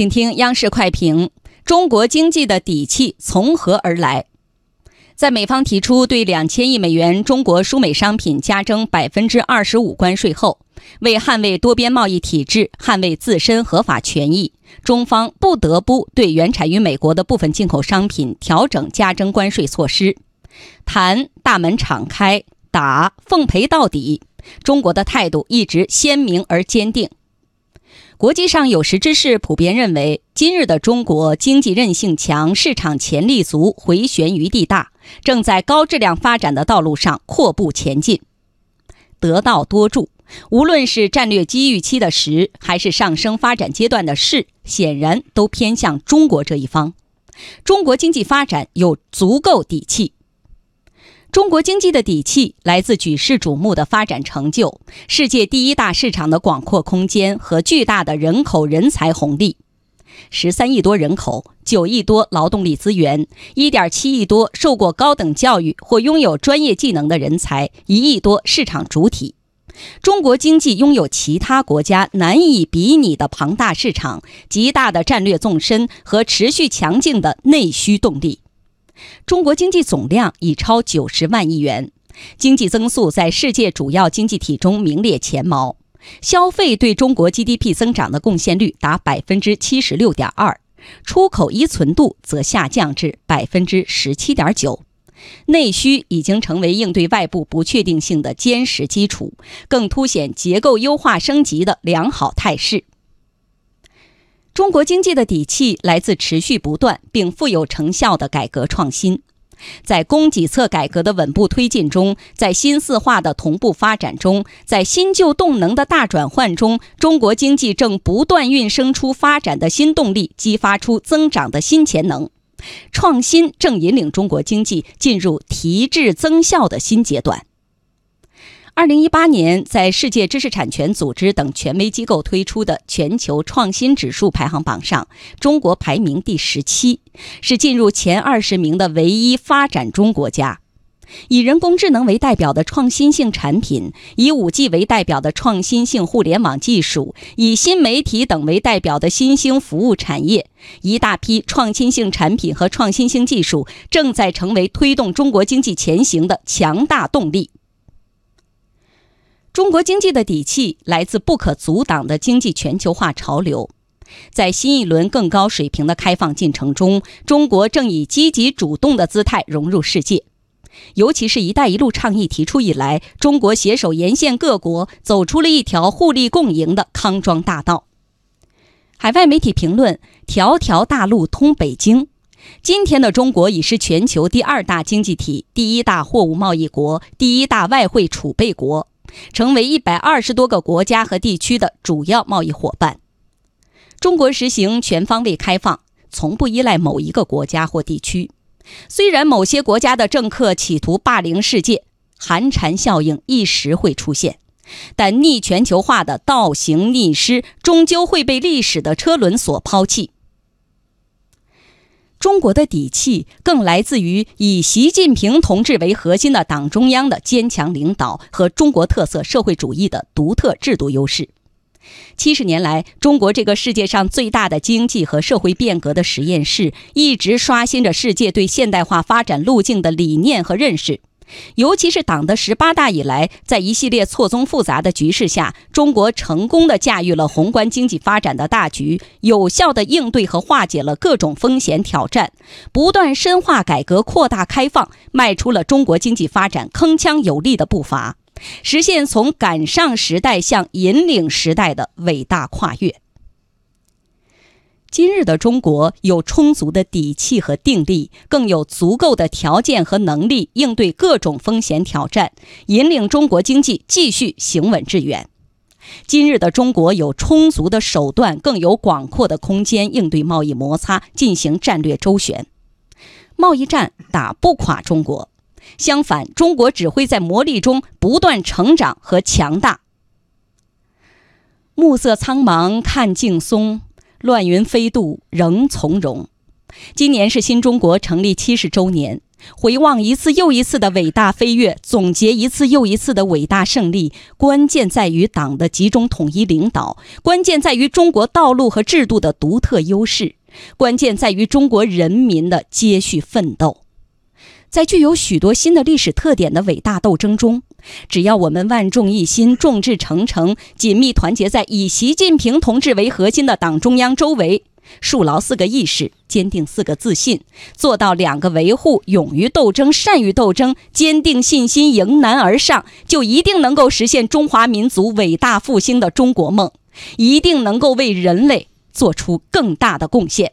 请听央视快评：中国经济的底气从何而来？在美方提出对两千亿美元中国输美商品加征百分之二十五关税后，为捍卫多边贸易体制、捍卫自身合法权益，中方不得不对原产于美国的部分进口商品调整加征关税措施。谈大门敞开，打奉陪到底，中国的态度一直鲜明而坚定。国际上有识之士普遍认为，今日的中国经济韧性强，市场潜力足，回旋余地大，正在高质量发展的道路上阔步前进。得道多助，无论是战略机遇期的时，还是上升发展阶段的势，显然都偏向中国这一方。中国经济发展有足够底气。中国经济的底气来自举世瞩目的发展成就、世界第一大市场的广阔空间和巨大的人口人才红利。十三亿多人口，九亿多劳动力资源，一点七亿多受过高等教育或拥有专业技能的人才，一亿多市场主体。中国经济拥有其他国家难以比拟的庞大市场、极大的战略纵深和持续强劲的内需动力。中国经济总量已超九十万亿元，经济增速在世界主要经济体中名列前茅，消费对中国 GDP 增长的贡献率达百分之七十六点二，出口依存度则下降至百分之十七点九，内需已经成为应对外部不确定性的坚实基础，更凸显结构优化升级的良好态势。中国经济的底气来自持续不断并富有成效的改革创新，在供给侧改革的稳步推进中，在新四化的同步发展中，在新旧动能的大转换中，中国经济正不断孕生出发展的新动力，激发出增长的新潜能。创新正引领中国经济进入提质增效的新阶段。二零一八年，在世界知识产权组织等权威机构推出的全球创新指数排行榜上，中国排名第十七，是进入前二十名的唯一发展中国家。以人工智能为代表的创新性产品，以五 G 为代表的创新性互联网技术，以新媒体等为代表的新兴服务产业，一大批创新性产品和创新性技术正在成为推动中国经济前行的强大动力。中国经济的底气来自不可阻挡的经济全球化潮流，在新一轮更高水平的开放进程中，中国正以积极主动的姿态融入世界。尤其是一带一路倡议提出以来，中国携手沿线各国，走出了一条互利共赢的康庄大道。海外媒体评论：“条条大路通北京。”今天的中国已是全球第二大经济体、第一大货物贸易国、第一大外汇储备国。成为一百二十多个国家和地区的主要贸易伙伴。中国实行全方位开放，从不依赖某一个国家或地区。虽然某些国家的政客企图霸凌世界，寒蝉效应一时会出现，但逆全球化的倒行逆施终究会被历史的车轮所抛弃。中国的底气更来自于以习近平同志为核心的党中央的坚强领导和中国特色社会主义的独特制度优势。七十年来，中国这个世界上最大的经济和社会变革的实验室，一直刷新着世界对现代化发展路径的理念和认识。尤其是党的十八大以来，在一系列错综复杂的局势下，中国成功的驾驭了宏观经济发展的大局，有效的应对和化解了各种风险挑战，不断深化改革、扩大开放，迈出了中国经济发展铿锵有力的步伐，实现从赶上时代向引领时代的伟大跨越。今日的中国有充足的底气和定力，更有足够的条件和能力应对各种风险挑战，引领中国经济继续行稳致远。今日的中国有充足的手段，更有广阔的空间应对贸易摩擦，进行战略周旋。贸易战打不垮中国，相反，中国只会在磨砺中不断成长和强大。暮色苍茫，看劲松。乱云飞渡，仍从容。今年是新中国成立七十周年，回望一次又一次的伟大飞跃，总结一次又一次的伟大胜利，关键在于党的集中统一领导，关键在于中国道路和制度的独特优势，关键在于中国人民的接续奋斗。在具有许多新的历史特点的伟大斗争中，只要我们万众一心、众志成城，紧密团结在以习近平同志为核心的党中央周围，树牢四个意识，坚定四个自信，做到两个维护，勇于斗争、善于斗争，坚定信心，迎难而上，就一定能够实现中华民族伟大复兴的中国梦，一定能够为人类做出更大的贡献。